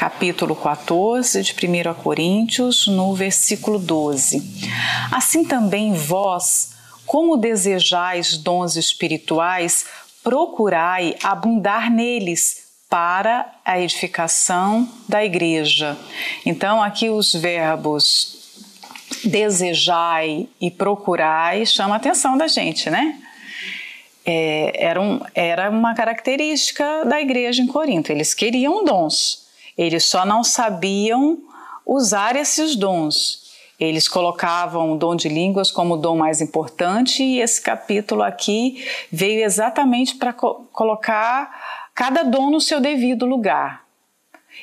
capítulo 14 de 1 Coríntios, no versículo 12. Assim também vós, como desejais dons espirituais, procurai abundar neles para a edificação da igreja. Então, aqui os verbos desejai e procurai chama a atenção da gente, né? É, era, um, era uma característica da igreja em Corinto. Eles queriam dons, eles só não sabiam usar esses dons. Eles colocavam o dom de línguas como o dom mais importante, e esse capítulo aqui veio exatamente para co colocar cada dom no seu devido lugar.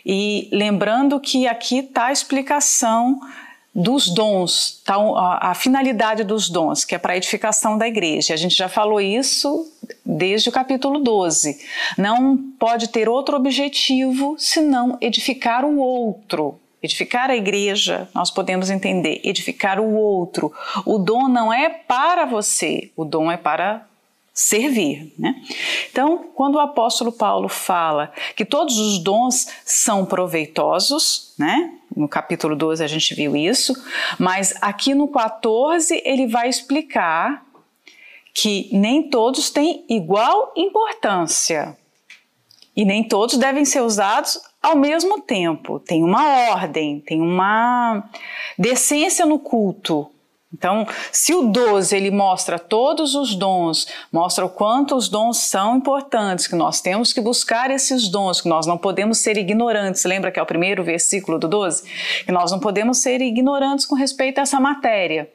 E lembrando que aqui está a explicação dos dons, tá, a, a finalidade dos dons, que é para a edificação da igreja. A gente já falou isso desde o capítulo 12. Não pode ter outro objetivo senão edificar o outro. Edificar a igreja, nós podemos entender, edificar o outro. O dom não é para você, o dom é para servir. Né? Então, quando o apóstolo Paulo fala que todos os dons são proveitosos, né? no capítulo 12 a gente viu isso, mas aqui no 14 ele vai explicar que nem todos têm igual importância e nem todos devem ser usados ao mesmo tempo. Tem uma ordem, tem uma decência no culto. Então, se o 12 ele mostra todos os dons, mostra o quanto os dons são importantes, que nós temos que buscar esses dons, que nós não podemos ser ignorantes. Lembra que é o primeiro versículo do 12? Que nós não podemos ser ignorantes com respeito a essa matéria.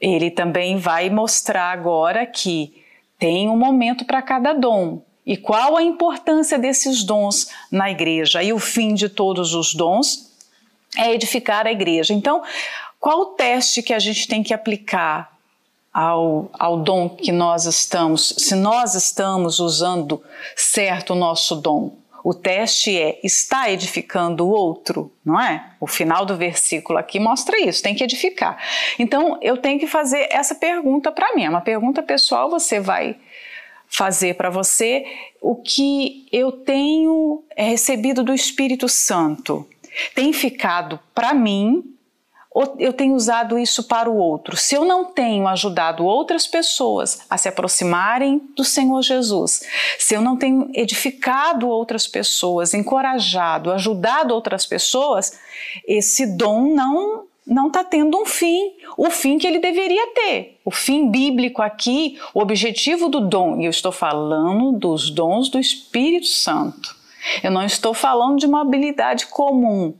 Ele também vai mostrar agora que tem um momento para cada dom. E qual a importância desses dons na igreja? E o fim de todos os dons é edificar a igreja. Então, qual o teste que a gente tem que aplicar ao, ao dom que nós estamos, se nós estamos usando certo o nosso dom? O teste é: está edificando o outro, não é? O final do versículo aqui mostra isso, tem que edificar. Então eu tenho que fazer essa pergunta para mim, é uma pergunta pessoal, você vai fazer para você o que eu tenho recebido do Espírito Santo. Tem ficado para mim eu tenho usado isso para o outro? Se eu não tenho ajudado outras pessoas a se aproximarem do Senhor Jesus, se eu não tenho edificado outras pessoas, encorajado, ajudado outras pessoas, esse dom não não está tendo um fim, o fim que ele deveria ter. O fim bíblico aqui, o objetivo do dom, e eu estou falando dos dons do Espírito Santo. Eu não estou falando de uma habilidade comum,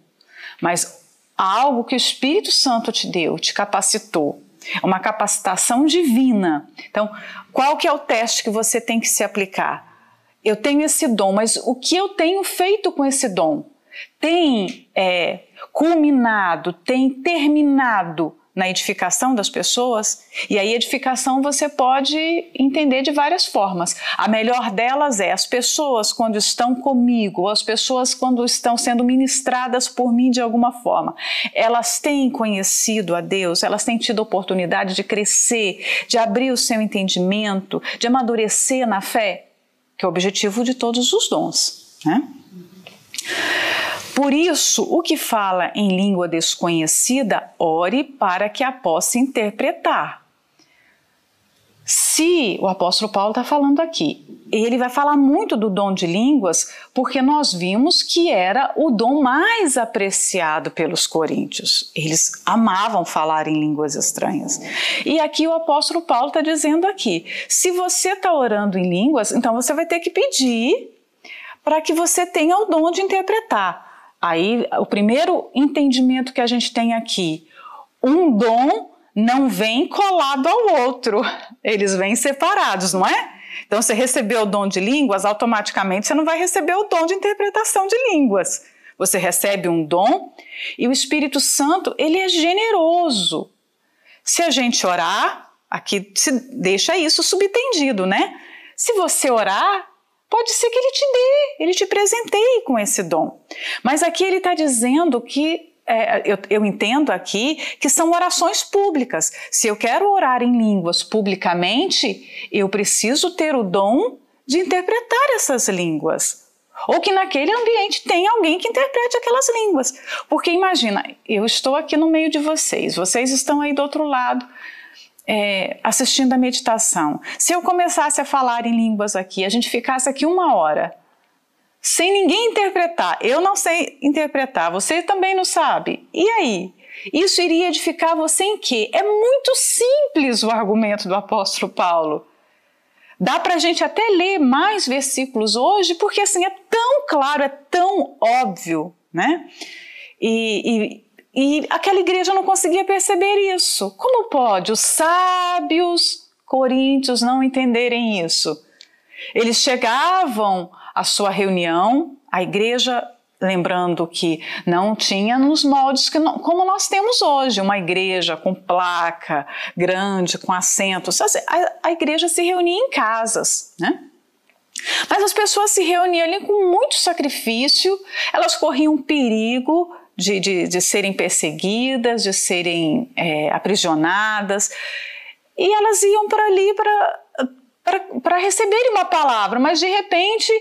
mas algo que o Espírito Santo te deu, te capacitou. Uma capacitação divina. Então, qual que é o teste que você tem que se aplicar? Eu tenho esse dom, mas o que eu tenho feito com esse dom? Tem é, culminado, tem terminado na edificação das pessoas. E aí, edificação você pode entender de várias formas. A melhor delas é as pessoas quando estão comigo, as pessoas quando estão sendo ministradas por mim de alguma forma. Elas têm conhecido a Deus, elas têm tido oportunidade de crescer, de abrir o seu entendimento, de amadurecer na fé, que é o objetivo de todos os dons. Né? Por isso, o que fala em língua desconhecida, ore para que a possa interpretar. Se o apóstolo Paulo está falando aqui, ele vai falar muito do dom de línguas, porque nós vimos que era o dom mais apreciado pelos coríntios. Eles amavam falar em línguas estranhas. E aqui o apóstolo Paulo está dizendo aqui: se você está orando em línguas, então você vai ter que pedir para que você tenha o dom de interpretar. Aí, o primeiro entendimento que a gente tem aqui, um dom não vem colado ao outro, eles vêm separados, não é? Então, você recebeu o dom de línguas, automaticamente você não vai receber o dom de interpretação de línguas. Você recebe um dom e o Espírito Santo, ele é generoso. Se a gente orar, aqui se deixa isso subtendido, né? Se você orar, Pode ser que ele te dê, ele te presenteie com esse dom. Mas aqui ele está dizendo que é, eu, eu, entendo aqui que são orações públicas. Se eu quero orar em línguas publicamente, eu preciso ter o dom de interpretar essas línguas. ou que naquele ambiente tem alguém que interprete aquelas línguas. Porque imagina, eu estou aqui no meio de vocês, vocês estão aí do outro lado. É, assistindo a meditação. Se eu começasse a falar em línguas aqui, a gente ficasse aqui uma hora, sem ninguém interpretar, eu não sei interpretar, você também não sabe, e aí? Isso iria edificar você em quê? É muito simples o argumento do apóstolo Paulo. Dá para a gente até ler mais versículos hoje, porque assim é tão claro, é tão óbvio, né? E, e, aquela igreja não conseguia perceber isso. Como pode os sábios coríntios não entenderem isso? Eles chegavam à sua reunião, a igreja lembrando que não tinha nos moldes que como nós temos hoje, uma igreja com placa grande, com assentos. A, a igreja se reunia em casas, né? Mas as pessoas se reuniam ali com muito sacrifício, elas corriam perigo de, de, de serem perseguidas, de serem é, aprisionadas, e elas iam para ali para receberem uma palavra, mas de repente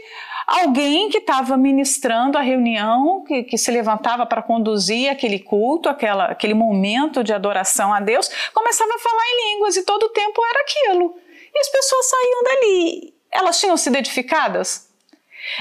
alguém que estava ministrando a reunião, que, que se levantava para conduzir aquele culto, aquela, aquele momento de adoração a Deus, começava a falar em línguas e todo o tempo era aquilo. E as pessoas saíam dali. Elas tinham sido edificadas?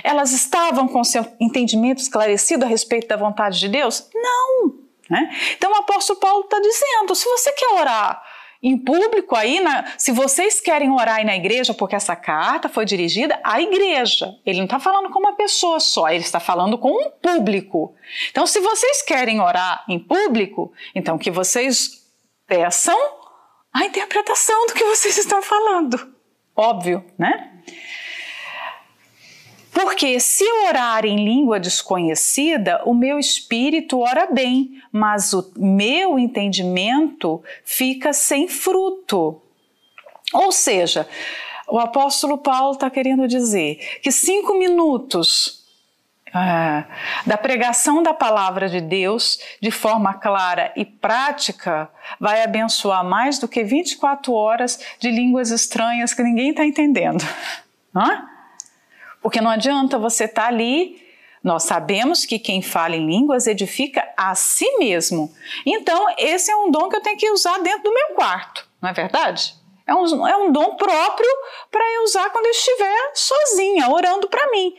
Elas estavam com seu entendimento esclarecido a respeito da vontade de Deus? Não! Né? Então o apóstolo Paulo está dizendo: se você quer orar em público aí, na, se vocês querem orar aí na igreja, porque essa carta foi dirigida à igreja. Ele não está falando com uma pessoa só, ele está falando com um público. Então, se vocês querem orar em público, então que vocês peçam a interpretação do que vocês estão falando. Óbvio, né? Porque se eu orar em língua desconhecida, o meu espírito ora bem, mas o meu entendimento fica sem fruto. Ou seja, o apóstolo Paulo está querendo dizer que cinco minutos ah, da pregação da palavra de Deus de forma clara e prática vai abençoar mais do que 24 horas de línguas estranhas que ninguém está entendendo. Não é? Porque não adianta você estar tá ali. Nós sabemos que quem fala em línguas edifica a si mesmo. Então, esse é um dom que eu tenho que usar dentro do meu quarto, não é verdade? É um, é um dom próprio para eu usar quando eu estiver sozinha, orando para mim.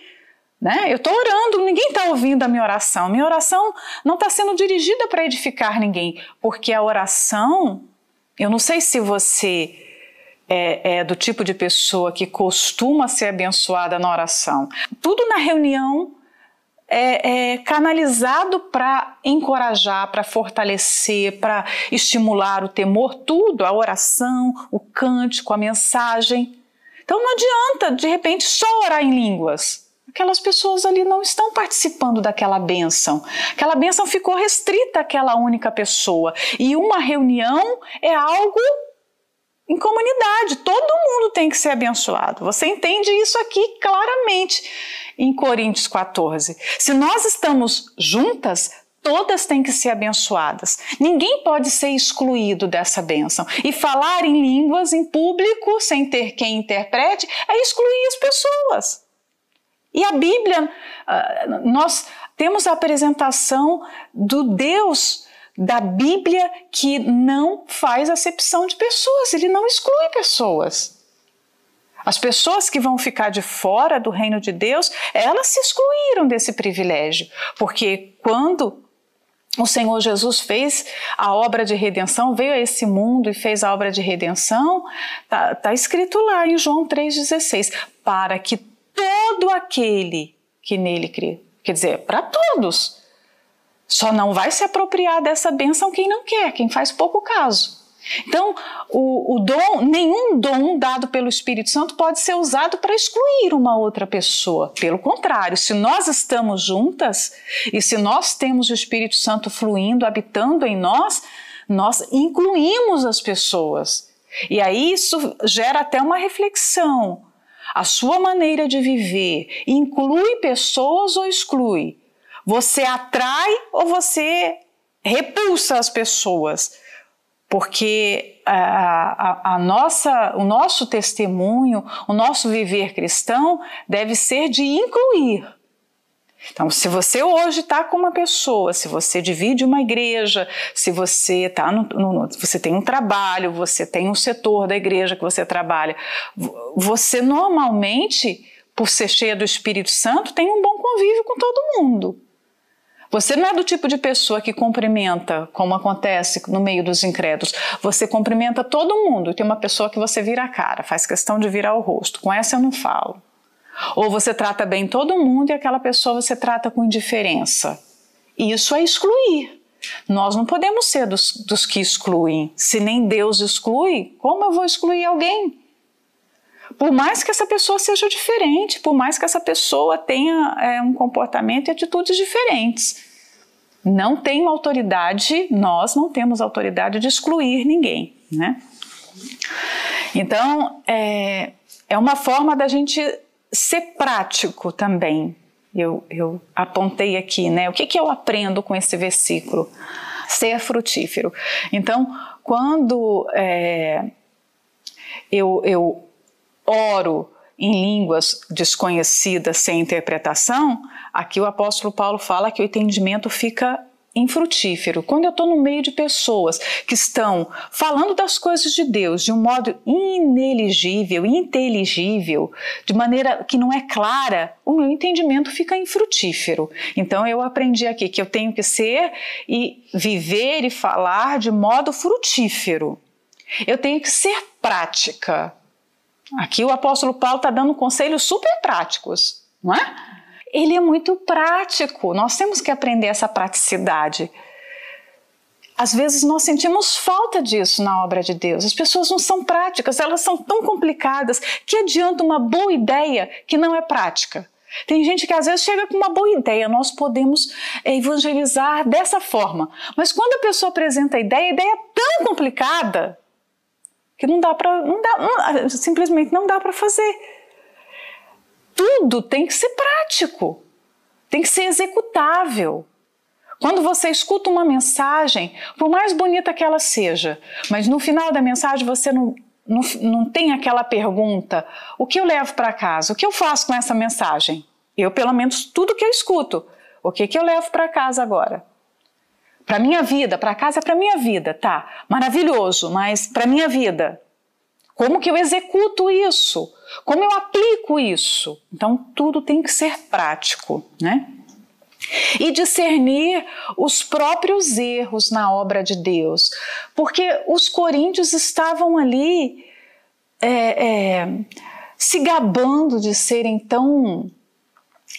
Né? Eu estou orando, ninguém está ouvindo a minha oração. Minha oração não está sendo dirigida para edificar ninguém, porque a oração, eu não sei se você é, é do tipo de pessoa que costuma ser abençoada na oração. Tudo na reunião é, é, canalizado para encorajar, para fortalecer, para estimular o temor, tudo, a oração, o cântico, a mensagem. Então não adianta, de repente, só orar em línguas. Aquelas pessoas ali não estão participando daquela bênção. Aquela bênção ficou restrita àquela única pessoa. E uma reunião é algo em comunidade. Todo mundo tem que ser abençoado. Você entende isso aqui claramente em Coríntios 14. Se nós estamos juntas, todas têm que ser abençoadas. Ninguém pode ser excluído dessa bênção. E falar em línguas em público, sem ter quem interprete, é excluir as pessoas. E a Bíblia, ah, nós temos a apresentação do Deus da Bíblia que não faz acepção de pessoas, ele não exclui pessoas. As pessoas que vão ficar de fora do reino de Deus, elas se excluíram desse privilégio, porque quando o Senhor Jesus fez a obra de redenção, veio a esse mundo e fez a obra de redenção, está tá escrito lá em João 3,16, para que todo aquele que nele crê, quer dizer, para todos, só não vai se apropriar dessa bênção quem não quer, quem faz pouco caso. Então, o, o, dom, nenhum dom dado pelo Espírito Santo pode ser usado para excluir uma outra pessoa. Pelo contrário, se nós estamos juntas e se nós temos o Espírito Santo fluindo, habitando em nós, nós incluímos as pessoas. E aí isso gera até uma reflexão. A sua maneira de viver inclui pessoas ou exclui? Você atrai ou você repulsa as pessoas? Porque a, a, a, nossa, o nosso testemunho, o nosso viver cristão deve ser de incluir, Então, se você hoje está com uma pessoa, se você divide uma igreja, se você tá no, no, você tem um trabalho, você tem um setor da igreja que você trabalha, você normalmente, por ser cheia do Espírito Santo, tem um bom convívio com todo mundo. Você não é do tipo de pessoa que cumprimenta, como acontece no meio dos incrédulos. Você cumprimenta todo mundo tem uma pessoa que você vira a cara, faz questão de virar o rosto. Com essa eu não falo. Ou você trata bem todo mundo e aquela pessoa você trata com indiferença. Isso é excluir. Nós não podemos ser dos, dos que excluem. Se nem Deus exclui, como eu vou excluir alguém? Por mais que essa pessoa seja diferente, por mais que essa pessoa tenha é, um comportamento e atitudes diferentes. Não tenho autoridade, nós não temos autoridade de excluir ninguém, né? Então, é, é uma forma da gente ser prático também. Eu, eu apontei aqui, né? O que, que eu aprendo com esse versículo? Ser frutífero. Então, quando é, eu, eu oro em línguas desconhecidas sem interpretação, aqui o apóstolo Paulo fala que o entendimento fica infrutífero. Quando eu estou no meio de pessoas que estão falando das coisas de Deus de um modo ineligível, inteligível, de maneira que não é clara, o meu entendimento fica infrutífero. Então eu aprendi aqui que eu tenho que ser e viver e falar de modo frutífero. Eu tenho que ser prática. Aqui o apóstolo Paulo está dando conselhos super práticos, não é? ele é muito prático. Nós temos que aprender essa praticidade. Às vezes nós sentimos falta disso na obra de Deus. As pessoas não são práticas, elas são tão complicadas que adianta uma boa ideia que não é prática. Tem gente que às vezes chega com uma boa ideia, nós podemos evangelizar dessa forma. Mas quando a pessoa apresenta a ideia, a ideia é tão complicada que não dá para, não dá, não, simplesmente não dá para fazer tudo tem que ser prático, tem que ser executável. Quando você escuta uma mensagem, por mais bonita que ela seja, mas no final da mensagem você não, não, não tem aquela pergunta: o que eu levo para casa? O que eu faço com essa mensagem? Eu, pelo menos, tudo que eu escuto, o que, que eu levo para casa agora? Para minha vida, para casa é para minha vida, tá? Maravilhoso, mas para minha vida, como que eu executo isso? Como eu aplico isso? Então, tudo tem que ser prático, né? E discernir os próprios erros na obra de Deus, porque os coríntios estavam ali é, é, se gabando de serem tão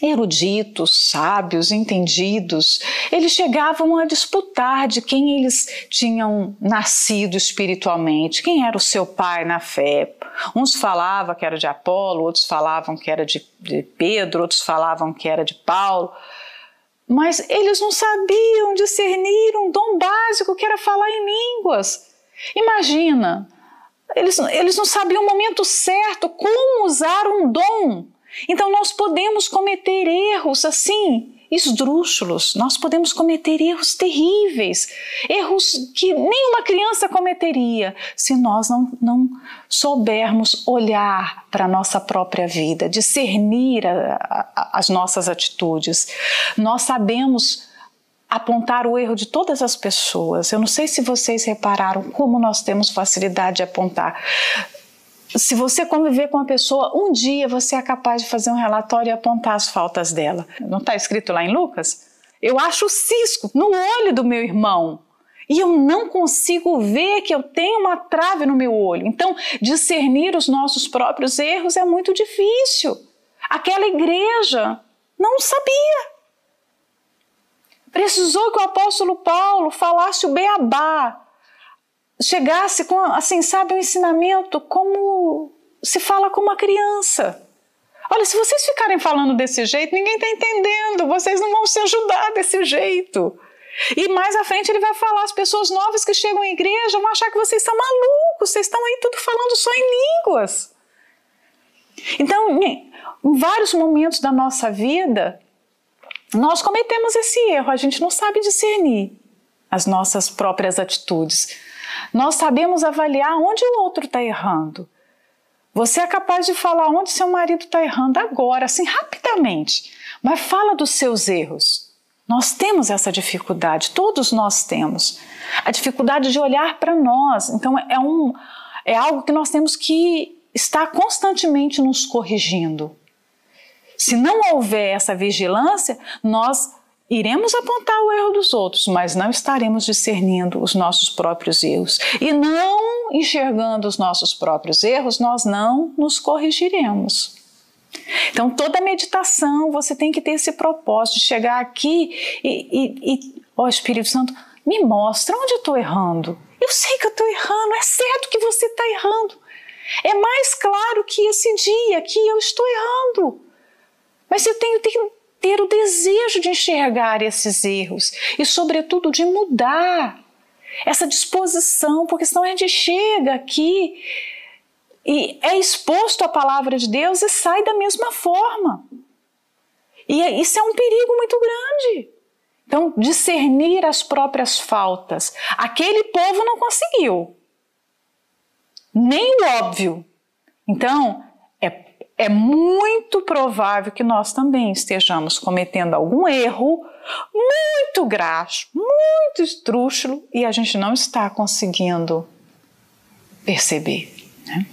eruditos, sábios, entendidos, eles chegavam a disputar de quem eles tinham nascido espiritualmente, quem era o seu pai na fé. Uns falavam que era de Apolo, outros falavam que era de, de Pedro, outros falavam que era de Paulo. Mas eles não sabiam discernir um dom básico que era falar em línguas. Imagina, eles, eles não sabiam o momento certo, como usar um dom então nós podemos cometer erros assim, esdrúxulos, nós podemos cometer erros terríveis, erros que nenhuma criança cometeria se nós não, não soubermos olhar para a nossa própria vida, discernir a, a, as nossas atitudes. Nós sabemos apontar o erro de todas as pessoas. Eu não sei se vocês repararam como nós temos facilidade de apontar se você conviver com uma pessoa, um dia você é capaz de fazer um relatório e apontar as faltas dela. Não está escrito lá em Lucas? Eu acho cisco no olho do meu irmão e eu não consigo ver que eu tenho uma trave no meu olho. Então, discernir os nossos próprios erros é muito difícil. Aquela igreja não sabia. Precisou que o apóstolo Paulo falasse o beabá chegasse com, assim, sabe, um ensinamento como se fala com uma criança. Olha, se vocês ficarem falando desse jeito, ninguém está entendendo, vocês não vão se ajudar desse jeito. E mais à frente ele vai falar: as pessoas novas que chegam à igreja vão achar que vocês são malucos, vocês estão aí tudo falando só em línguas. Então, em, vários momentos da nossa vida, nós cometemos esse erro, a gente não sabe discernir as nossas próprias atitudes. Nós sabemos avaliar onde o outro está errando, Você é capaz de falar onde seu marido está errando agora, assim, rapidamente. Mas fala dos seus erros. Nós temos essa dificuldade, todos nós temos. A dificuldade de olhar para nós. Então, é, um, é algo que nós temos que estar constantemente nos corrigindo. Se não houver essa vigilância, nós iremos apontar o erro dos outros, mas não estaremos discernindo os nossos próprios erros. E não enxergando os nossos próprios erros, nós não nos corrigiremos. Então, toda meditação você tem que ter esse propósito de chegar aqui e, ó Espírito Santo, me mostra onde eu estou errando. Eu sei que eu estou errando, é certo que você está errando. É mais claro que esse dia que eu estou errando. Mas eu tenho, tenho ter o desejo de enxergar esses erros e, sobretudo, de mudar essa disposição, porque senão a gente chega aqui e é exposto à palavra de Deus e sai da mesma forma. E é, isso é um perigo muito grande. Então, discernir as próprias faltas. Aquele povo não conseguiu. Nem o óbvio. Então, é muito provável que nós também estejamos cometendo algum erro muito graxo, muito estrúxulo e a gente não está conseguindo perceber. Né?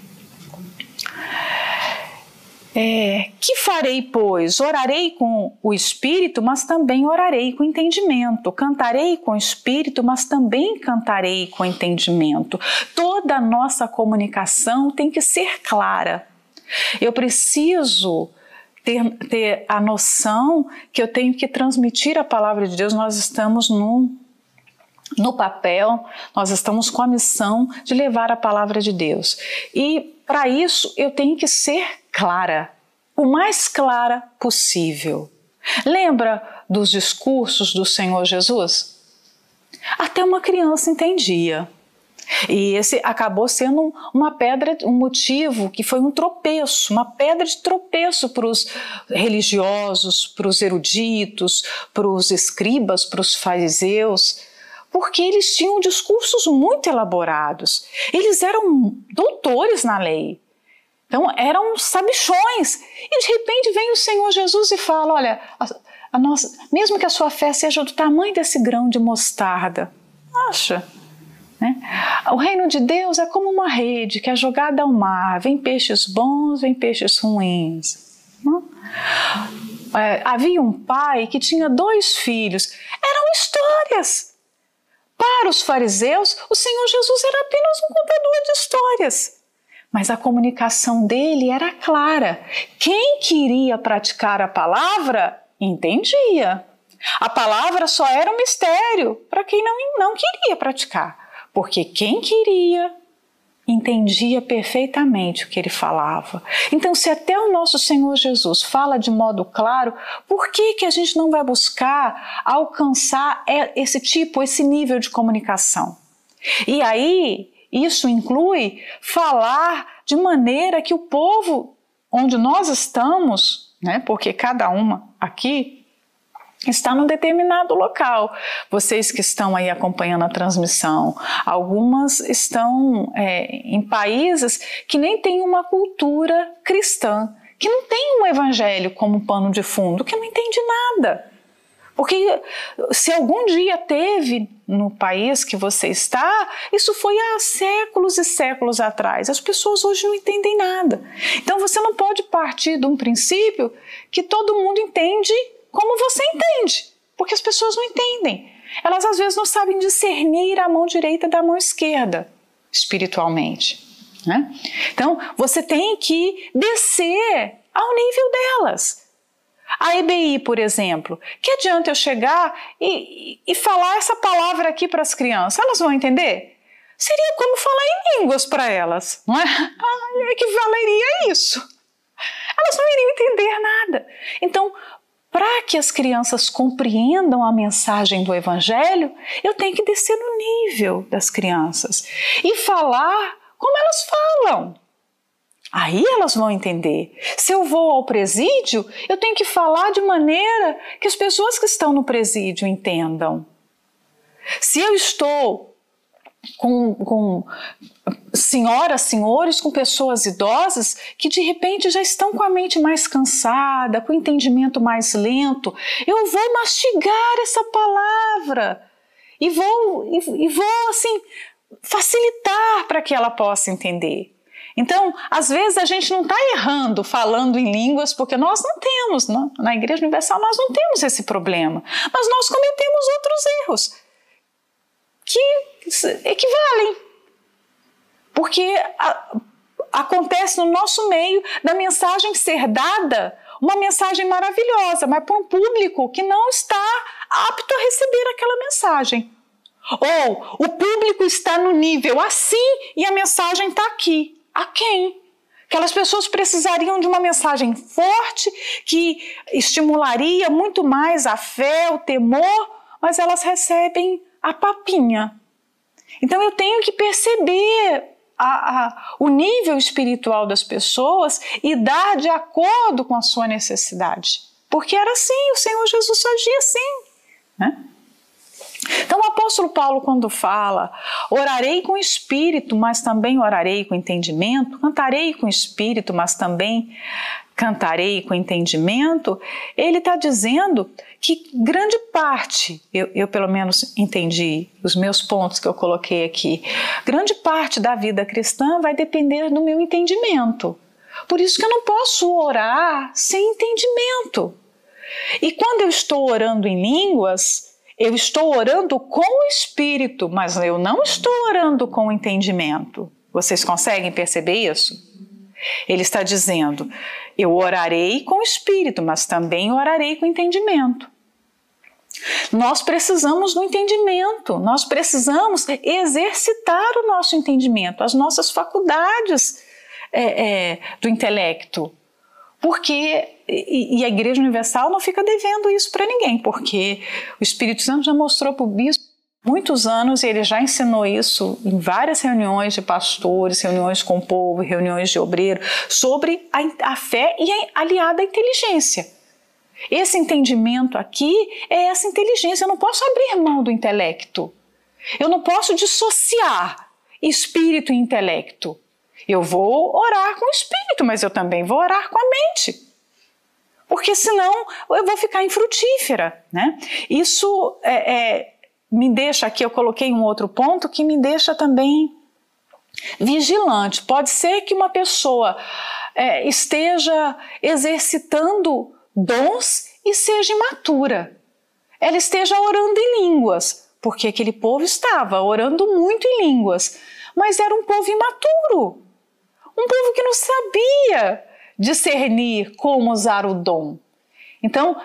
É, que farei, pois? Orarei com o espírito, mas também orarei com entendimento. Cantarei com o espírito, mas também cantarei com entendimento. Toda a nossa comunicação tem que ser clara. Eu preciso ter, ter a noção que eu tenho que transmitir a palavra de Deus. Nós estamos no no papel, nós estamos com a missão de levar a palavra de Deus. E para isso eu tenho que ser clara, o mais clara possível. Lembra dos discursos do Senhor Jesus? Até uma criança entendia. E esse acabou sendo uma pedra, um motivo que foi um tropeço, uma pedra de tropeço para os religiosos, para os eruditos, para os escribas, para os fariseus, porque eles tinham discursos muito elaborados. Eles eram doutores na lei. Então eram sabichões. E de repente vem o Senhor Jesus e fala: Olha, a, nossa, mesmo que a sua fé seja do tamanho desse grão de mostarda, acha? Né? O reino de Deus é como uma rede que é jogada ao mar, vem peixes bons, vem peixes ruins. Né? É, havia um pai que tinha dois filhos, eram histórias. Para os fariseus, o Senhor Jesus era apenas um contador de histórias. Mas a comunicação dele era clara. Quem queria praticar a palavra entendia. A palavra só era um mistério para quem não, não queria praticar porque quem queria entendia perfeitamente o que ele falava. Então, se até o nosso Senhor Jesus fala de modo claro, por que, que a gente não vai buscar alcançar esse tipo, esse nível de comunicação? E aí, isso inclui falar de maneira que o povo onde nós estamos, né, porque cada uma aqui está num determinado local. Vocês que estão aí acompanhando a transmissão, algumas estão é, em países que nem têm uma cultura cristã, que não tem um evangelho como pano de fundo, que não entende nada. Porque se algum dia teve no país que você está, isso foi há séculos e séculos atrás. As pessoas hoje não entendem nada. Então você não pode partir de um princípio que todo mundo entende como você entende, porque as pessoas não entendem. Elas às vezes não sabem discernir a mão direita da mão esquerda, espiritualmente. Né? Então, você tem que descer ao nível delas. A EBI, por exemplo, que adianta eu chegar e, e, falar essa palavra aqui para as crianças? Elas vão entender? Seria como falar em línguas para elas, não é? Ah, equivaleria a isso. Elas não iriam entender nada. Então, para que as crianças compreendam a mensagem do Evangelho, eu tenho que descer no nível das crianças e falar como elas falam. Aí elas vão entender. Se eu vou ao presídio, eu tenho que falar de maneira que as pessoas que estão no presídio entendam. Se eu estou com, com senhoras, senhores, com pessoas idosas que de repente já estão com a mente mais cansada, com o entendimento mais lento. Eu vou mastigar essa palavra e vou, e, e vou assim facilitar para que ela possa entender. Então, às vezes a gente não está errando falando em línguas, porque nós não temos, não, na Igreja Universal nós não temos esse problema, mas nós cometemos outros erros que equivalem. Porque a, acontece no nosso meio da mensagem ser dada, uma mensagem maravilhosa, mas para um público que não está apto a receber aquela mensagem. Ou o público está no nível assim e a mensagem está aqui a quem? Aquelas pessoas precisariam de uma mensagem forte que estimularia muito mais a fé, o temor, mas elas recebem a papinha. Então eu tenho que perceber a, a, o nível espiritual das pessoas e dar de acordo com a sua necessidade. Porque era assim, o Senhor Jesus agia assim. Né? Então, o apóstolo Paulo, quando fala, orarei com espírito, mas também orarei com entendimento, cantarei com espírito, mas também cantarei com entendimento, ele está dizendo que grande parte, eu, eu, pelo menos entendi os meus pontos que eu coloquei aqui, grande parte da vida cristã vai depender do meu entendimento. Por isso que eu não posso orar sem entendimento. E quando eu estou orando em línguas, eu estou orando com o espírito, mas eu não estou orando com o entendimento. Vocês conseguem perceber isso? Ele está dizendo: eu orarei com o espírito, mas também orarei com entendimento. Nós precisamos do entendimento, nós precisamos exercitar o nosso entendimento, as nossas faculdades é, é, do intelecto. Porque e, a Igreja Universal não fica devendo isso para ninguém, porque o Espírito Santo já mostrou para o bispo muitos anos e ele já ensinou isso em várias reuniões de pastores, reuniões com o povo, reuniões de obreiro, sobre a, a fé e a, aliada à inteligência. Esse entendimento aqui é essa inteligência. Eu não posso abrir mão do intelecto. Eu não posso dissociar espírito e intelecto. Eu vou orar com o espírito, mas eu também vou orar com a mente. Porque senão eu vou ficar infrutífera, né? Isso é, é, me deixa aqui, eu coloquei um outro ponto que me deixa também vigilante. Pode ser que uma pessoa é, esteja exercitando dons e seja imatura. Ela esteja orando em línguas, porque aquele povo estava orando muito em línguas, mas era um povo imaturo. Um povo que não sabia discernir como usar o dom. Então,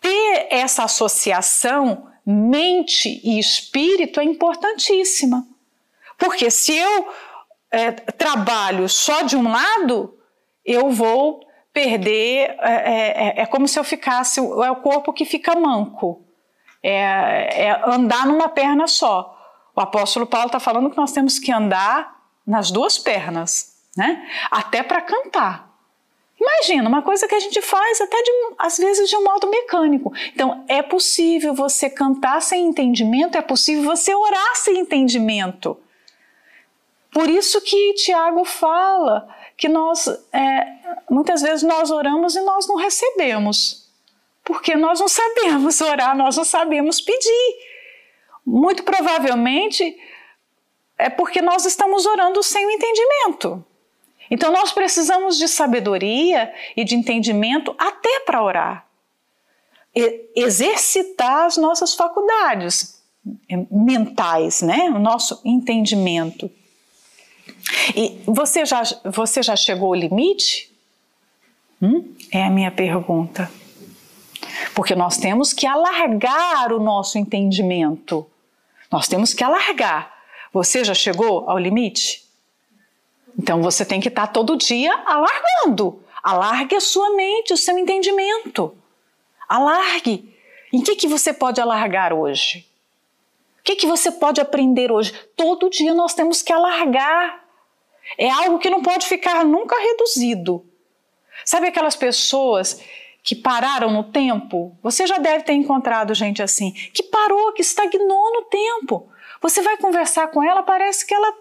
ter essa associação mente e espírito é importantíssima. Porque se eu é, trabalho só de um lado, eu vou perder. É, é, é como se eu ficasse. É o corpo que fica manco. É, é andar numa perna só. O apóstolo Paulo está falando que nós temos que andar nas duas pernas né? Até para cantar. Imagina, uma coisa que a gente faz até de, às vezes de um modo mecânico. Então, é possível você cantar sem entendimento, é possível você orar sem entendimento. Por isso que Tiago fala que nós, é, muitas vezes nós oramos e nós não recebemos, porque nós não sabemos orar, nós não sabemos pedir. Muito provavelmente é porque nós estamos orando sem o entendimento. Então nós precisamos de sabedoria e de entendimento até para orar. Exercitar as nossas faculdades eh, mentais, né? O nosso entendimento. E você já, você já chegou ao limite? Hum? É a minha pergunta. Porque nós temos que alargar o nosso entendimento. Nós temos que alargar. Você já chegou ao limite? Então você tem que estar todo dia alargando. Alargue a sua mente, o seu entendimento. Alargue. Em que, que você pode alargar hoje? O que, que você pode aprender hoje? Todo dia nós temos que alargar. É algo que não pode ficar nunca reduzido. Sabe aquelas pessoas que pararam no tempo? Você já deve ter encontrado gente assim, que parou, que estagnou no tempo. Você vai conversar com ela, parece que ela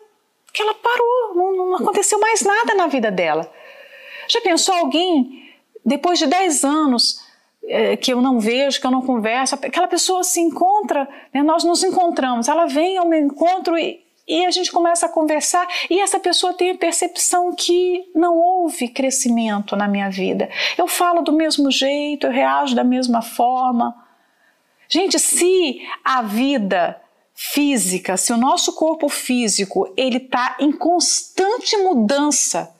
Porque ela parou, não, não aconteceu mais nada na vida dela. Já pensou alguém, depois de 10 anos, é, que eu não vejo, que eu não converso, aquela pessoa se encontra, né, nós nos encontramos, ela vem ao meu encontro e, e a gente começa a conversar e essa pessoa tem a percepção que não houve crescimento na minha vida. Eu falo do mesmo jeito, eu reajo da mesma forma. Gente, se a vida física, se o nosso corpo físico ele está em constante mudança,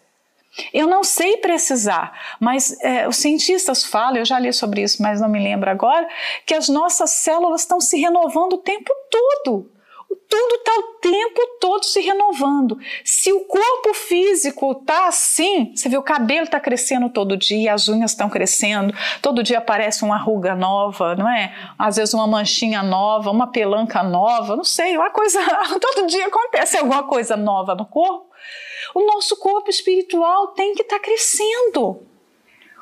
eu não sei precisar, mas é, os cientistas falam, eu já li sobre isso, mas não me lembro agora, que as nossas células estão se renovando o tempo todo tudo está o tempo todo se renovando. Se o corpo físico está assim, você vê o cabelo está crescendo todo dia, as unhas estão crescendo, todo dia aparece uma ruga nova, não é? Às vezes uma manchinha nova, uma pelanca nova, não sei, uma coisa, todo dia acontece alguma coisa nova no corpo. O nosso corpo espiritual tem que estar tá crescendo.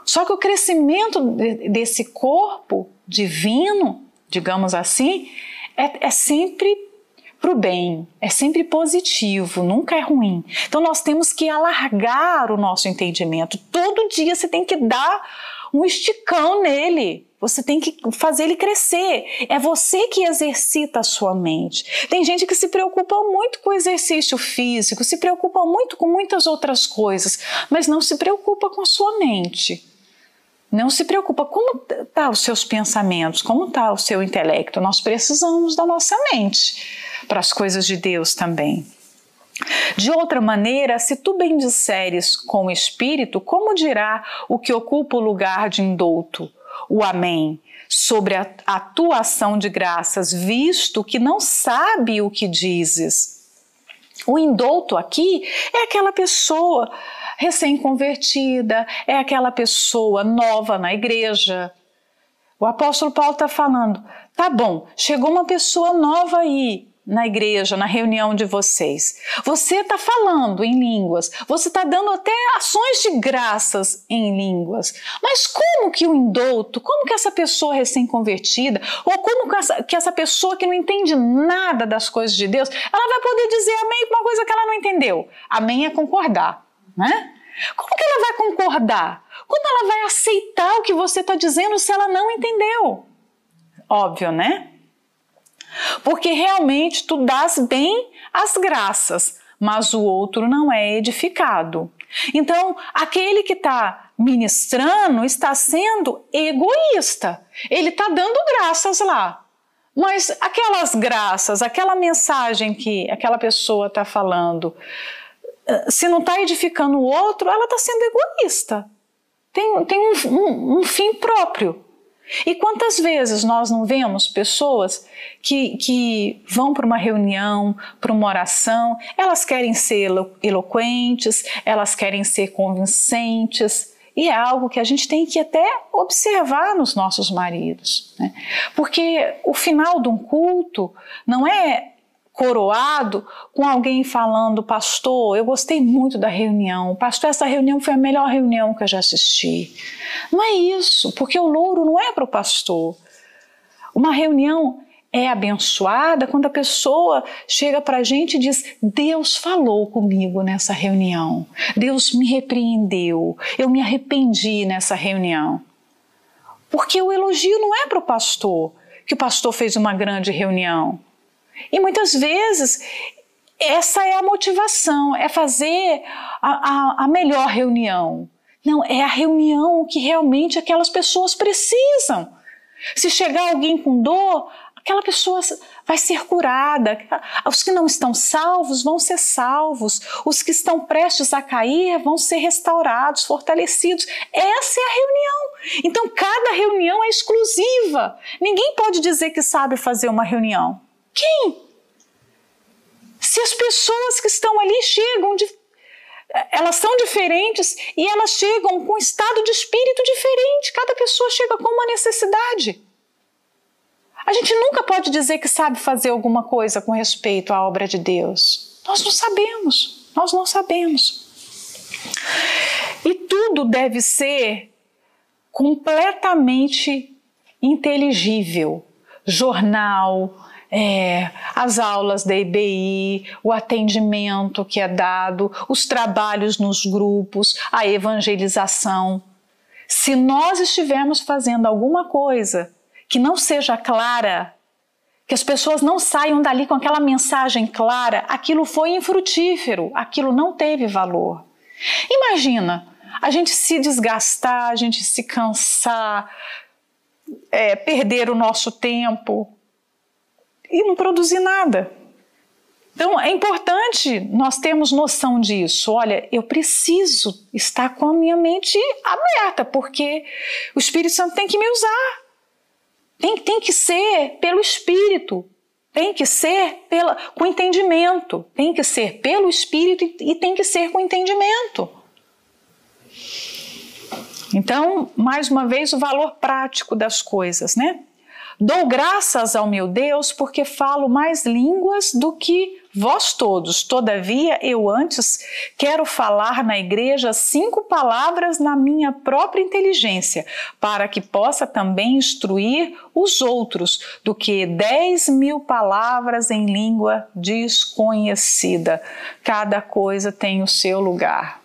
Só que o crescimento desse corpo divino, digamos assim, é, é sempre para o bem, é sempre positivo, nunca é ruim. Então nós temos que alargar o nosso entendimento. Todo dia você tem que dar um esticão nele. Você tem que fazer ele crescer. É você que exercita a sua mente. Tem gente que se preocupa muito com o exercício físico, se preocupa muito com muitas outras coisas, mas não se preocupa com a sua mente. Não se preocupa como tá os seus pensamentos, como está o seu intelecto. Nós precisamos da nossa mente para as coisas de Deus também. De outra maneira, se tu bendisseres com o Espírito, como dirá o que ocupa o lugar de indouto, o Amém, sobre a, a tua ação de graças, visto que não sabe o que dizes? O indouto aqui é aquela pessoa recém-convertida, é aquela pessoa nova na igreja. O apóstolo Paulo está falando: tá bom, chegou uma pessoa nova aí, na igreja, na reunião de vocês. Você está falando em línguas, você está dando até ações de graças em línguas. Mas como que o indouto, como que essa pessoa recém-convertida, ou como que essa, que essa pessoa que não entende nada das coisas de Deus, ela vai poder dizer amém para uma coisa que ela não entendeu? Amém é concordar né? Como que ela vai concordar? Como ela vai aceitar o que você está dizendo se ela não entendeu? Óbvio, né? Porque realmente tu dás bem as graças, mas o outro não é edificado. Então, aquele que está ministrando está sendo egoísta. Ele está dando graças lá. Mas aquelas graças, aquela mensagem que aquela pessoa está falando, se não está edificando o outro, ela está sendo egoísta. Tem, tem um, um, um, fim próprio. E quantas vezes nós não vemos pessoas que, que vão para uma reunião, para uma oração, elas querem ser eloquentes, elas querem ser convincentes, e é algo que a gente tem que até observar nos nossos maridos. Né? Porque o final de um culto não é coroado com alguém falando, pastor, eu gostei muito da reunião, pastor, essa reunião foi a melhor reunião que eu já assisti. Não é isso, porque o louro não é para o pastor. Uma reunião é abençoada quando a pessoa chega para a gente e diz: Deus falou comigo nessa reunião, Deus me repreendeu, eu me arrependi nessa reunião. Porque o elogio não é para o pastor, que o pastor fez uma grande reunião. E muitas vezes essa é a motivação, é fazer a, a, a melhor reunião. Não, é a reunião que realmente aquelas pessoas precisam. Se chegar alguém com dor, aquela pessoa vai ser curada. Os que não estão salvos vão ser salvos. Os que estão prestes a cair vão ser restaurados, fortalecidos. Essa é a reunião. Então, cada reunião é exclusiva. Ninguém pode dizer que sabe fazer uma reunião. Quem? Se as pessoas que estão ali chegam de, elas são diferentes e elas chegam com um estado de espírito diferente. Cada pessoa chega com uma necessidade. A gente nunca pode dizer que sabe fazer alguma coisa com respeito à obra de Deus. Nós não sabemos. Nós não sabemos. E tudo deve ser completamente inteligível. Jornal, é, as aulas da IBI, o atendimento que é dado, os trabalhos nos grupos, a evangelização. Se nós estivermos fazendo alguma coisa que não seja clara, que as pessoas não saiam dali com aquela mensagem clara, aquilo foi infrutífero, aquilo não teve valor. Imagina a gente se desgastar, a gente se cansar, é, perder o nosso tempo e não produzir nada. Então é importante nós termos noção disso. Olha, eu preciso estar com a minha mente aberta, porque o Espírito Santo tem que me usar. Tem, tem que ser pelo Espírito, tem que ser pela, com entendimento, tem que ser pelo Espírito e, e tem que ser com entendimento. Então, mais uma vez, o valor prático das coisas, né? Dou graças ao meu Deus porque falo mais línguas do que vós todos. Todavia, eu antes quero falar na igreja cinco palavras na minha própria inteligência, para que possa também instruir os outros, do que dez mil palavras em língua desconhecida. Cada coisa tem o seu lugar.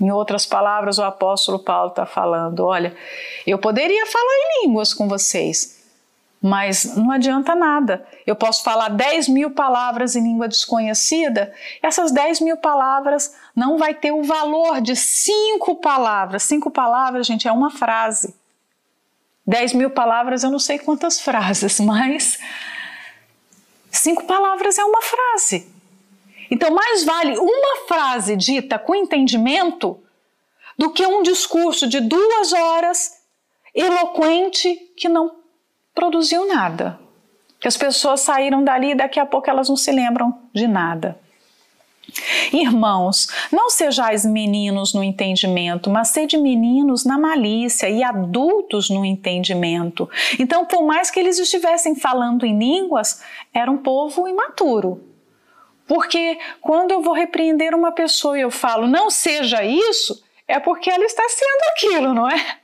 Em outras palavras, o apóstolo Paulo está falando: olha, eu poderia falar em línguas com vocês, mas não adianta nada. Eu posso falar 10 mil palavras em língua desconhecida, essas 10 mil palavras não vai ter o valor de cinco palavras. Cinco palavras, gente, é uma frase. 10 mil palavras, eu não sei quantas frases, mas cinco palavras é uma frase. Então, mais vale uma frase dita com entendimento do que um discurso de duas horas eloquente que não produziu nada. Que as pessoas saíram dali e daqui a pouco elas não se lembram de nada. Irmãos, não sejais meninos no entendimento, mas sede meninos na malícia e adultos no entendimento. Então, por mais que eles estivessem falando em línguas, era um povo imaturo. Porque quando eu vou repreender uma pessoa e eu falo, não seja isso, é porque ela está sendo aquilo, não é?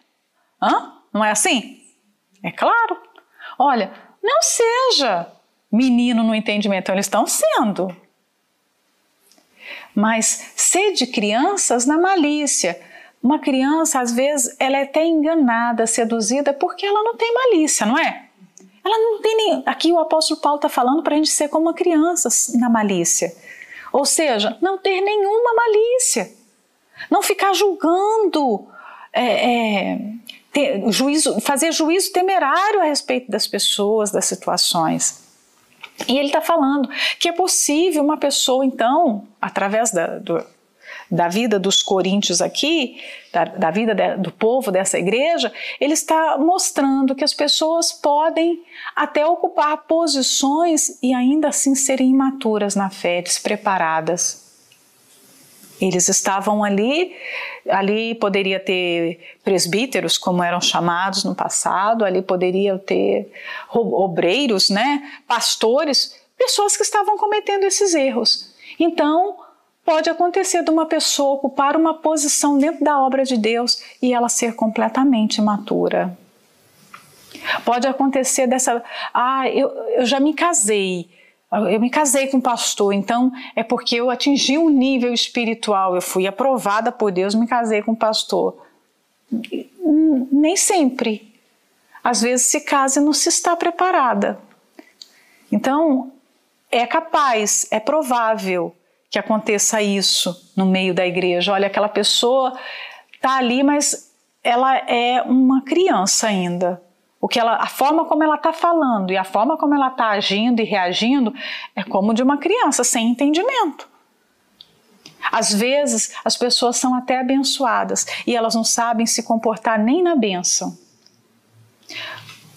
Hã? Não é assim? É claro. Olha, não seja menino no entendimento, então eles estão sendo. Mas sede crianças na malícia. Uma criança, às vezes, ela é até enganada, seduzida, porque ela não tem malícia, não é? Ela não tem nem. Aqui o apóstolo Paulo está falando para a gente ser como uma criança na malícia. Ou seja, não ter nenhuma malícia. Não ficar julgando, é, é, ter, juízo, fazer juízo temerário a respeito das pessoas, das situações. E ele está falando que é possível uma pessoa, então, através da, do, da vida dos coríntios aqui, da, da vida de, do povo dessa igreja, ele está mostrando que as pessoas podem até ocupar posições e ainda assim serem imaturas na fé, despreparadas. Eles estavam ali, ali poderia ter presbíteros, como eram chamados no passado, ali poderia ter obreiros, né, pastores, pessoas que estavam cometendo esses erros. Então, pode acontecer de uma pessoa ocupar uma posição dentro da obra de Deus e ela ser completamente imatura. Pode acontecer dessa, ah, eu, eu já me casei, eu me casei com um pastor, então é porque eu atingi um nível espiritual, eu fui aprovada por Deus, me casei com um pastor. Nem sempre. Às vezes se casa e não se está preparada. Então, é capaz, é provável que aconteça isso no meio da igreja. Olha, aquela pessoa está ali, mas ela é uma criança ainda. O que ela, a forma como ela está falando e a forma como ela está agindo e reagindo é como de uma criança sem entendimento. Às vezes as pessoas são até abençoadas e elas não sabem se comportar nem na bênção.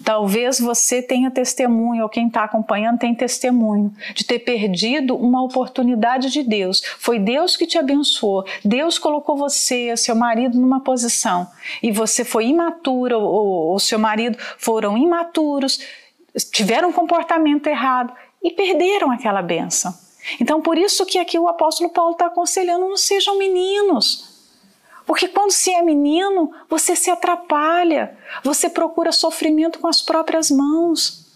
Talvez você tenha testemunho, ou quem está acompanhando tem testemunho, de ter perdido uma oportunidade de Deus. Foi Deus que te abençoou. Deus colocou você, seu marido, numa posição. E você foi imatura, ou, o seu marido foram imaturos, tiveram um comportamento errado e perderam aquela benção. Então, por isso que aqui o apóstolo Paulo está aconselhando: não sejam meninos porque quando se é menino, você se atrapalha, você procura sofrimento com as próprias mãos.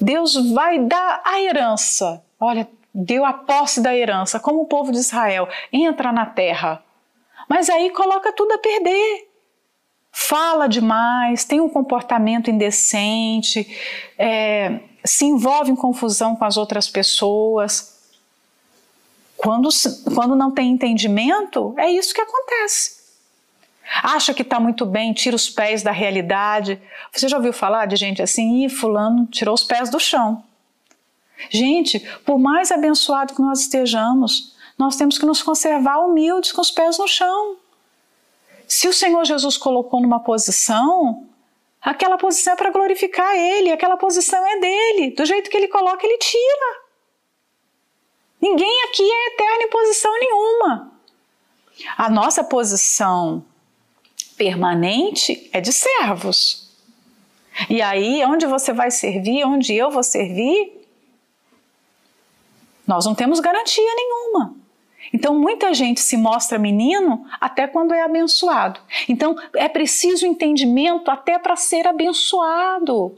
Deus vai dar a herança. Olha, deu a posse da herança, como o povo de Israel, entra na terra. Mas aí coloca tudo a perder. Fala demais, tem um comportamento indecente, é, se envolve em confusão com as outras pessoas. Quando, quando não tem entendimento, é isso que acontece. Acha que está muito bem, tira os pés da realidade. Você já ouviu falar de gente assim? Ih, fulano tirou os pés do chão. Gente, por mais abençoado que nós estejamos, nós temos que nos conservar humildes com os pés no chão. Se o Senhor Jesus colocou numa posição, aquela posição é para glorificar Ele, aquela posição é dele. Do jeito que Ele coloca, Ele tira. Ninguém aqui é eterno em posição nenhuma. A nossa posição permanente é de servos. E aí, onde você vai servir, onde eu vou servir, nós não temos garantia nenhuma. Então, muita gente se mostra menino até quando é abençoado. Então, é preciso entendimento até para ser abençoado.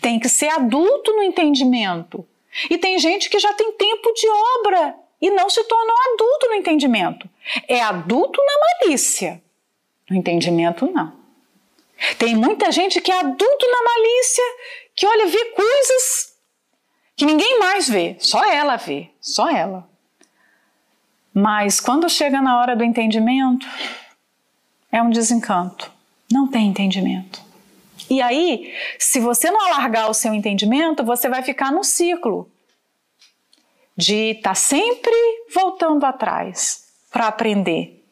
Tem que ser adulto no entendimento. E tem gente que já tem tempo de obra e não se tornou adulto no entendimento. É adulto na malícia. No entendimento, não. Tem muita gente que é adulto na malícia, que olha, vê coisas que ninguém mais vê, só ela vê, só ela. Mas quando chega na hora do entendimento, é um desencanto. Não tem entendimento. E aí, se você não alargar o seu entendimento, você vai ficar no ciclo de estar tá sempre voltando atrás para aprender.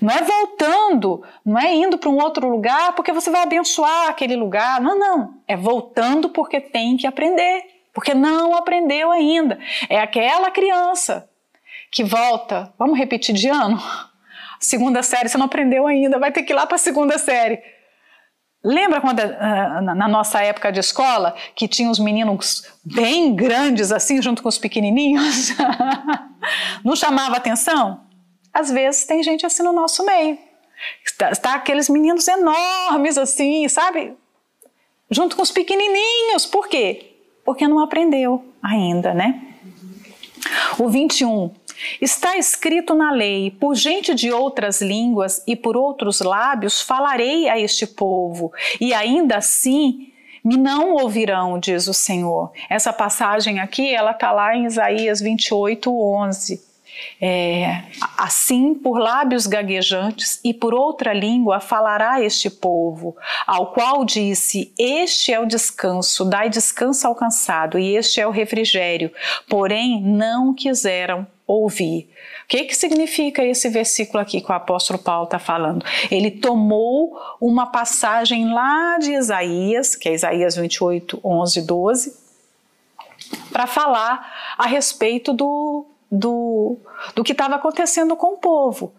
Não é voltando, não é indo para um outro lugar porque você vai abençoar aquele lugar. Não, não. É voltando porque tem que aprender, porque não aprendeu ainda. É aquela criança que volta. Vamos repetir de ano? Segunda série, você não aprendeu ainda, vai ter que ir lá para a segunda série. Lembra quando ah, na nossa época de escola que tinha os meninos bem grandes assim junto com os pequenininhos? Não chamava atenção? Às vezes tem gente assim no nosso meio. Está, está aqueles meninos enormes assim, sabe? Junto com os pequenininhos. Por quê? Porque não aprendeu ainda, né? O 21. Está escrito na lei: por gente de outras línguas e por outros lábios falarei a este povo, e ainda assim me não ouvirão, diz o Senhor. Essa passagem aqui, ela está lá em Isaías 28, 11. É, assim, por lábios gaguejantes e por outra língua falará este povo, ao qual disse: Este é o descanso, dai descanso ao cansado, e este é o refrigério. Porém, não quiseram ouvir. O que, que significa esse versículo aqui que o apóstolo Paulo está falando? Ele tomou uma passagem lá de Isaías, que é Isaías 28, 11, 12, para falar a respeito do, do, do que estava acontecendo com o povo.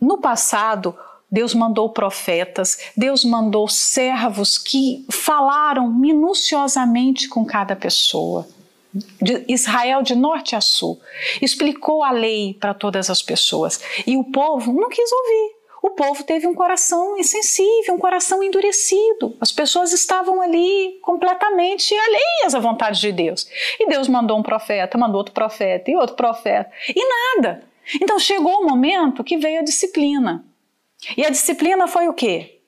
No passado, Deus mandou profetas, Deus mandou servos que falaram minuciosamente com cada pessoa. De Israel de norte a sul, explicou a lei para todas as pessoas e o povo não quis ouvir o povo teve um coração insensível, um coração endurecido. As pessoas estavam ali completamente alheias à vontade de Deus. E Deus mandou um profeta, mandou outro profeta e outro profeta, e nada. Então chegou o momento que veio a disciplina. E a disciplina foi o quê?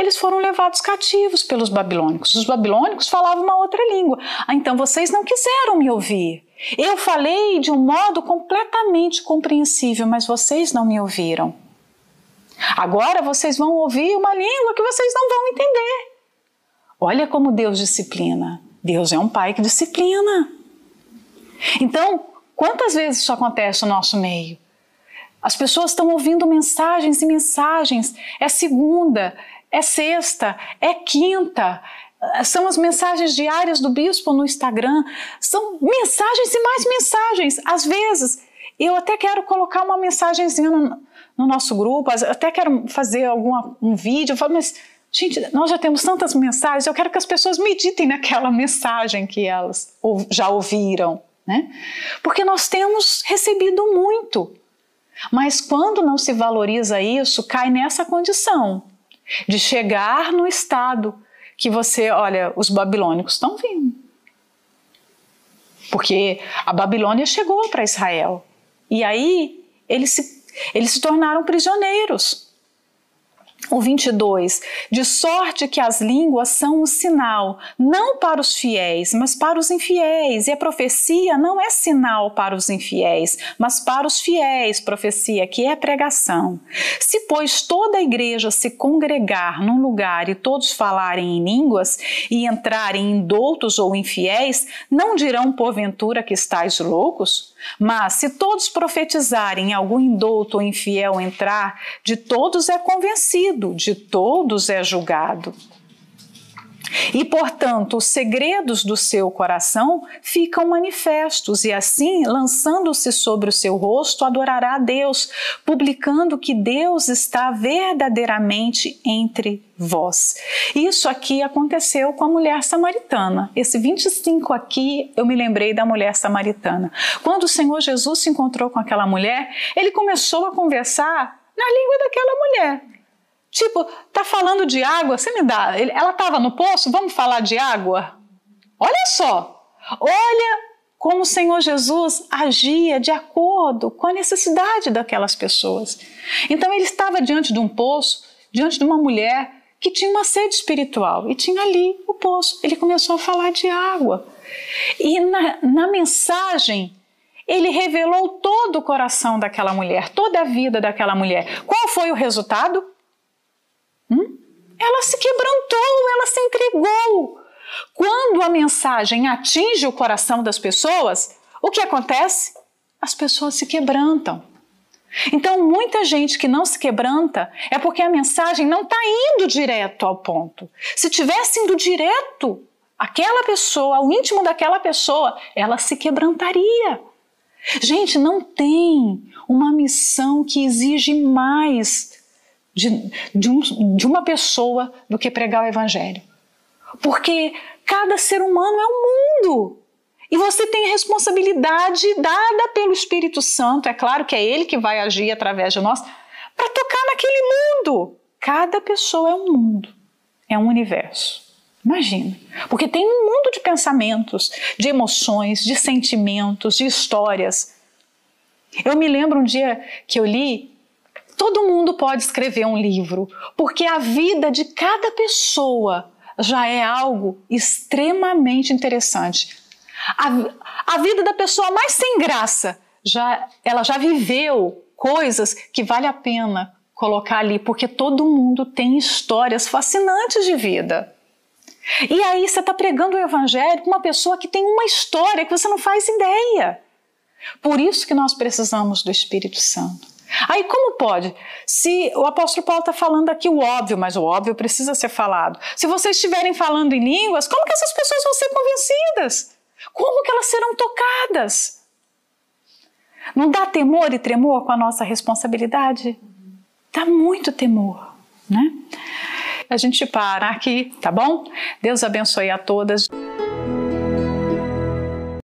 Eles foram levados cativos pelos babilônicos. Os babilônicos falavam uma outra língua. Ah, então vocês não quiseram me ouvir. Eu falei de um modo completamente compreensível, mas vocês não me ouviram. Agora vocês vão ouvir uma língua que vocês não vão entender. Olha como Deus disciplina. Deus é um pai que disciplina. Então, quantas vezes isso acontece no nosso meio? As pessoas estão ouvindo mensagens e mensagens. É segunda, é sexta, é quinta. São as mensagens diárias do bispo no Instagram. São mensagens e mais mensagens. Às vezes, eu até quero colocar uma mensagenzinha no, no nosso grupo, até quero fazer algum um vídeo, falo, mas gente, nós já temos tantas mensagens, eu quero que as pessoas meditem naquela mensagem que elas já ouviram, né? Porque nós temos recebido muito. Mas quando não se valoriza isso, cai nessa condição de chegar no estado que você, olha, os babilônicos estão vindo. porque a Babilônia chegou para Israel. E aí eles se, eles se tornaram prisioneiros. O 22, de sorte que as línguas são um sinal, não para os fiéis, mas para os infiéis, e a profecia não é sinal para os infiéis, mas para os fiéis, profecia que é pregação. Se, pois, toda a igreja se congregar num lugar e todos falarem em línguas e entrarem indoutos ou infiéis, não dirão porventura que estáis loucos? Mas se todos profetizarem algum indouto ou infiel entrar, de todos é convencido, de todos é julgado. E, portanto, os segredos do seu coração ficam manifestos, e assim, lançando-se sobre o seu rosto, adorará a Deus, publicando que Deus está verdadeiramente entre vós. Isso aqui aconteceu com a mulher samaritana. Esse 25 aqui, eu me lembrei da mulher samaritana. Quando o Senhor Jesus se encontrou com aquela mulher, ele começou a conversar na língua daquela mulher. Tipo, tá falando de água, você me dá. Ela estava no poço, vamos falar de água? Olha só, olha como o Senhor Jesus agia de acordo com a necessidade daquelas pessoas. Então ele estava diante de um poço, diante de uma mulher que tinha uma sede espiritual e tinha ali o poço. Ele começou a falar de água. E na, na mensagem, ele revelou todo o coração daquela mulher, toda a vida daquela mulher. Qual foi o resultado? Hum? Ela se quebrantou, ela se entregou. Quando a mensagem atinge o coração das pessoas, o que acontece? As pessoas se quebrantam. Então, muita gente que não se quebranta é porque a mensagem não está indo direto ao ponto. Se tivesse indo direto, aquela pessoa, o íntimo daquela pessoa, ela se quebrantaria. Gente, não tem uma missão que exige mais de, de, um, de uma pessoa do que pregar o Evangelho. Porque cada ser humano é um mundo. E você tem a responsabilidade dada pelo Espírito Santo, é claro que é Ele que vai agir através de nós, para tocar naquele mundo. Cada pessoa é um mundo, é um universo. Imagina, porque tem um mundo de pensamentos, de emoções, de sentimentos, de histórias. Eu me lembro um dia que eu li Todo mundo pode escrever um livro, porque a vida de cada pessoa já é algo extremamente interessante. A, a vida da pessoa mais sem graça, já, ela já viveu coisas que vale a pena colocar ali, porque todo mundo tem histórias fascinantes de vida. E aí você está pregando o evangelho com uma pessoa que tem uma história que você não faz ideia. Por isso que nós precisamos do Espírito Santo. Aí como pode? Se o apóstolo Paulo está falando aqui o óbvio, mas o óbvio precisa ser falado. Se vocês estiverem falando em línguas, como que essas pessoas vão ser convencidas? Como que elas serão tocadas? Não dá temor e tremor com a nossa responsabilidade? Dá muito temor, né? A gente para aqui, tá bom? Deus abençoe a todas.